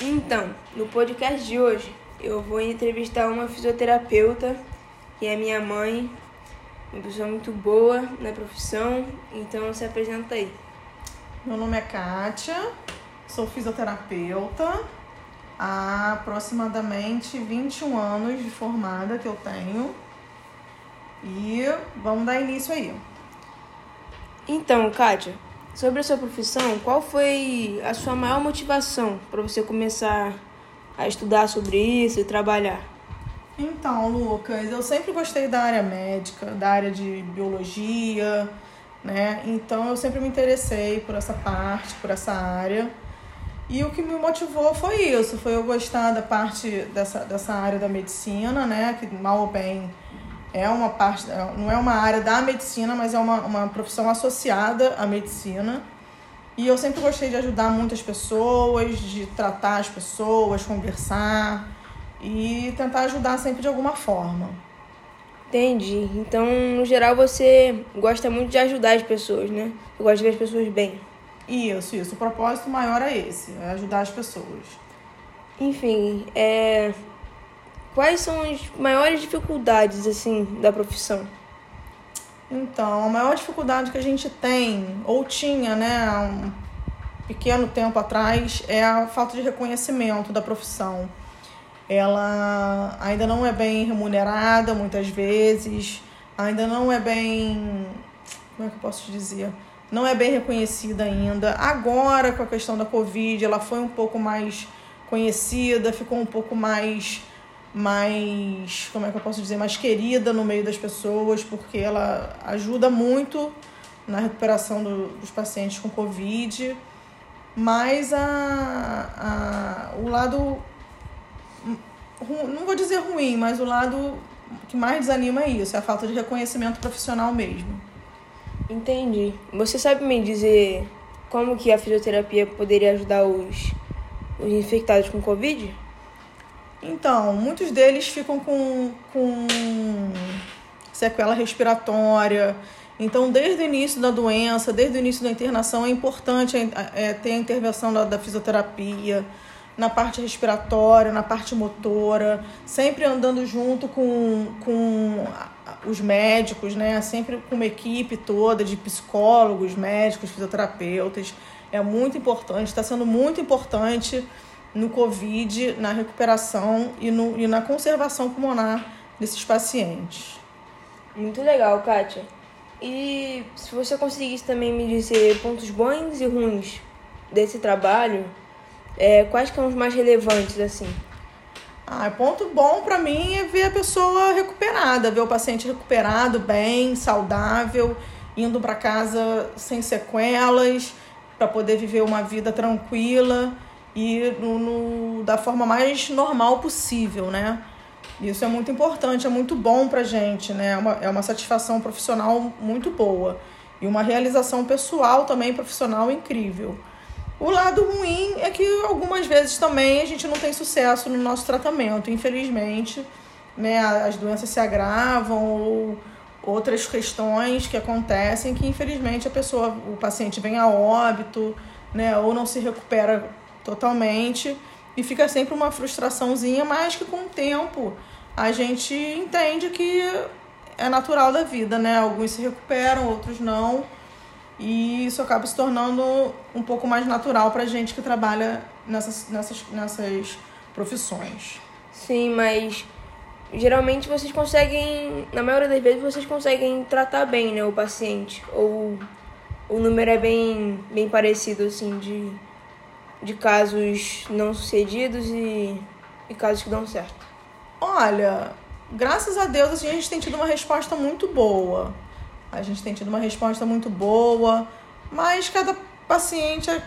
Então, no podcast de hoje, eu vou entrevistar uma fisioterapeuta, que é minha mãe, uma pessoa muito boa na profissão, então se apresenta aí. Meu nome é Kátia, sou fisioterapeuta, há aproximadamente 21 anos de formada que eu tenho. E vamos dar início aí. Então, Kátia, sobre a sua profissão, qual foi a sua maior motivação para você começar a estudar sobre isso e trabalhar? Então, Lucas, eu sempre gostei da área médica, da área de biologia, né? Então eu sempre me interessei por essa parte, por essa área. E o que me motivou foi isso, foi eu gostar da parte dessa, dessa área da medicina, né? Que mal ou bem é uma parte, não é uma área da medicina, mas é uma, uma profissão associada à medicina. E eu sempre gostei de ajudar muitas pessoas, de tratar as pessoas, conversar e tentar ajudar sempre de alguma forma. Entendi. Então, no geral, você gosta muito de ajudar as pessoas, né? Você gosta de ver as pessoas bem. Isso, isso. O propósito maior é esse, é ajudar as pessoas. Enfim, é... quais são as maiores dificuldades, assim, da profissão? Então, a maior dificuldade que a gente tem, ou tinha, né, há um pequeno tempo atrás, é a falta de reconhecimento da profissão. Ela ainda não é bem remunerada muitas vezes, ainda não é bem. Como é que eu posso dizer? Não é bem reconhecida ainda. Agora, com a questão da Covid, ela foi um pouco mais conhecida, ficou um pouco mais mais, como é que eu posso dizer, mais querida no meio das pessoas, porque ela ajuda muito na recuperação do, dos pacientes com Covid. Mas a, a, o lado, não vou dizer ruim, mas o lado que mais desanima é isso, é a falta de reconhecimento profissional mesmo. Entendi. Você sabe me dizer como que a fisioterapia poderia ajudar os, os infectados com Covid? Então, muitos deles ficam com, com sequela respiratória. Então, desde o início da doença, desde o início da internação, é importante é, ter a intervenção da, da fisioterapia na parte respiratória, na parte motora, sempre andando junto com, com os médicos, né? Sempre com uma equipe toda de psicólogos, médicos, fisioterapeutas. É muito importante, está sendo muito importante no Covid, na recuperação e, no, e na conservação pulmonar desses pacientes. Muito legal, Kátia. E se você conseguisse também me dizer pontos bons e ruins desse trabalho, é, quais são os mais relevantes, assim? Ah, ponto bom para mim é ver a pessoa recuperada, ver o paciente recuperado, bem, saudável, indo para casa sem sequelas, para poder viver uma vida tranquila e no, no, da forma mais normal possível, né? Isso é muito importante, é muito bom pra gente, né? É uma, é uma satisfação profissional muito boa e uma realização pessoal também profissional incrível. O lado ruim é que algumas vezes também a gente não tem sucesso no nosso tratamento, infelizmente, né? As doenças se agravam ou outras questões que acontecem que infelizmente a pessoa, o paciente vem a óbito, né? Ou não se recupera totalmente e fica sempre uma frustraçãozinha, mas que com o tempo a gente entende que é natural da vida, né? Alguns se recuperam, outros não. E isso acaba se tornando um pouco mais natural pra gente que trabalha nessas, nessas, nessas profissões. Sim, mas geralmente vocês conseguem, na maioria das vezes, vocês conseguem tratar bem né, o paciente. Ou o número é bem, bem parecido, assim, de de casos não sucedidos e, e casos que dão certo? Olha, graças a Deus assim, a gente tem tido uma resposta muito boa. A gente tem tido uma resposta muito boa, mas cada paciente é,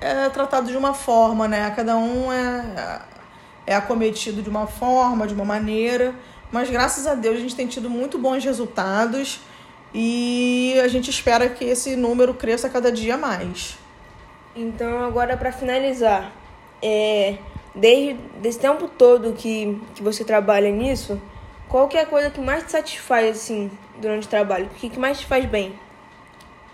é tratado de uma forma, né? Cada um é, é acometido de uma forma, de uma maneira. Mas graças a Deus a gente tem tido muito bons resultados e a gente espera que esse número cresça cada dia mais. Então, agora para finalizar, é, desde esse tempo todo que, que você trabalha nisso, qual que é a coisa que mais te satisfaz assim durante o trabalho? O que, que mais te faz bem?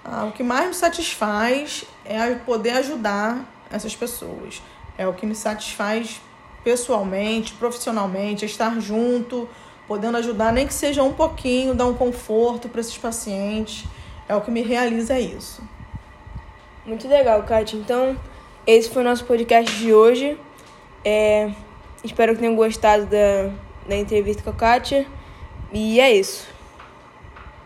Ah, o que mais me satisfaz é poder ajudar essas pessoas. É o que me satisfaz pessoalmente, profissionalmente, é estar junto, podendo ajudar, nem que seja um pouquinho, dar um conforto para esses pacientes. É o que me realiza isso. Muito legal, Kátia. Então, esse foi o nosso podcast de hoje. É, espero que tenham gostado da, da entrevista com a Kátia. E é isso.